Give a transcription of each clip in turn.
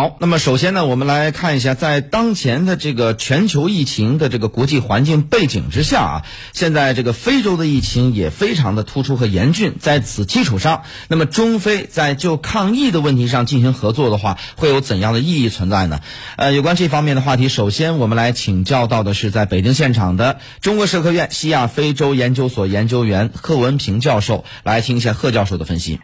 好，那么首先呢，我们来看一下，在当前的这个全球疫情的这个国际环境背景之下啊，现在这个非洲的疫情也非常的突出和严峻。在此基础上，那么中非在就抗疫的问题上进行合作的话，会有怎样的意义存在呢？呃，有关这方面的话题，首先我们来请教到的是在北京现场的中国社科院西亚非洲研究所研究员贺文平教授，来听一下贺教授的分析。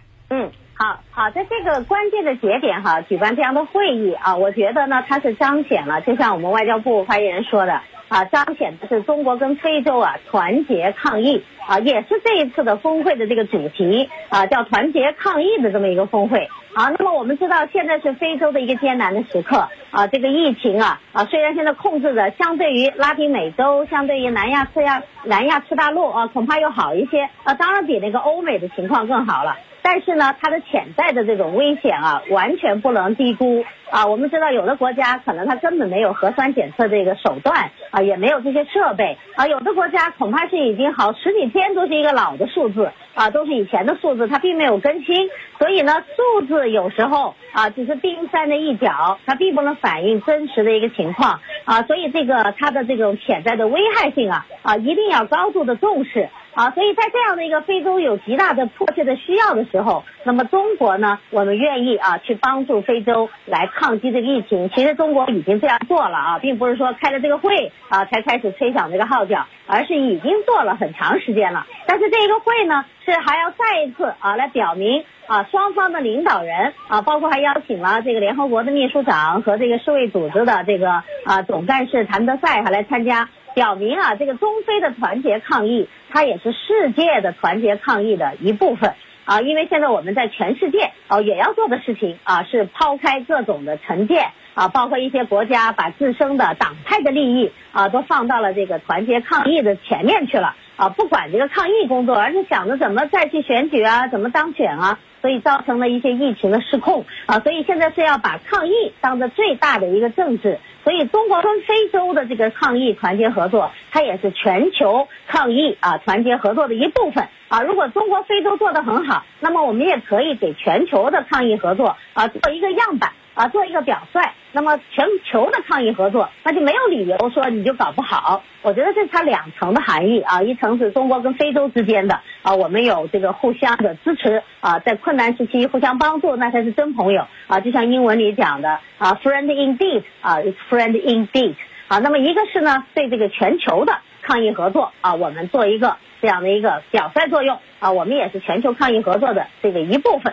在这个关键的节点哈，举办这样的会议啊，我觉得呢，它是彰显了，就像我们外交部发言人说的啊，彰显的是中国跟非洲啊团结抗疫啊，也是这一次的峰会的这个主题啊，叫团结抗疫的这么一个峰会啊。那么我们知道，现在是非洲的一个艰难的时刻啊，这个疫情啊啊，虽然现在控制的相对于拉丁美洲、相对于南亚次亚南亚次大陆啊，恐怕又好一些啊，当然比那个欧美的情况更好了。但是呢，它的潜在的这种危险啊，完全不能低估啊。我们知道，有的国家可能它根本没有核酸检测这个手段啊，也没有这些设备啊。有的国家恐怕是已经好十几天都是一个老的数字啊，都是以前的数字，它并没有更新。所以呢，数字有时候啊，只是冰山的一角，它并不能反映真实的一个情况啊。所以这个它的这种潜在的危害性啊啊，一定要高度的重视。啊，所以在这样的一个非洲有极大的迫切的需要的时候，那么中国呢，我们愿意啊去帮助非洲来抗击这个疫情。其实中国已经这样做了啊，并不是说开了这个会啊才开始吹响这个号角，而是已经做了很长时间了。但是这一个会呢，是还要再一次啊来表明啊双方的领导人啊，包括还邀请了这个联合国的秘书长和这个世卫组织的这个啊总干事谭德赛还来参加。表明啊，这个中非的团结抗疫，它也是世界的团结抗疫的一部分啊。因为现在我们在全世界哦，也要做的事情啊，是抛开各种的成见啊，包括一些国家把自身的党派的利益啊，都放到了这个团结抗疫的前面去了啊，不管这个抗疫工作，而是想着怎么再去选举啊，怎么当选啊。所以造成了一些疫情的失控啊，所以现在是要把抗疫当做最大的一个政治，所以中国跟非洲的这个抗疫团结合作，它也是全球抗疫啊团结合作的一部分啊。如果中国非洲做得很好，那么我们也可以给全球的抗疫合作啊做一个样板。啊，做一个表率，那么全球的抗疫合作，那就没有理由说你就搞不好。我觉得这是它两层的含义啊，一层是中国跟非洲之间的啊，我们有这个互相的支持啊，在困难时期互相帮助，那才是真朋友啊。就像英文里讲的啊，friend indeed 啊，is friend indeed 啊。那么一个是呢，对这个全球的抗疫合作啊，我们做一个这样的一个表率作用啊，我们也是全球抗疫合作的这个一部分。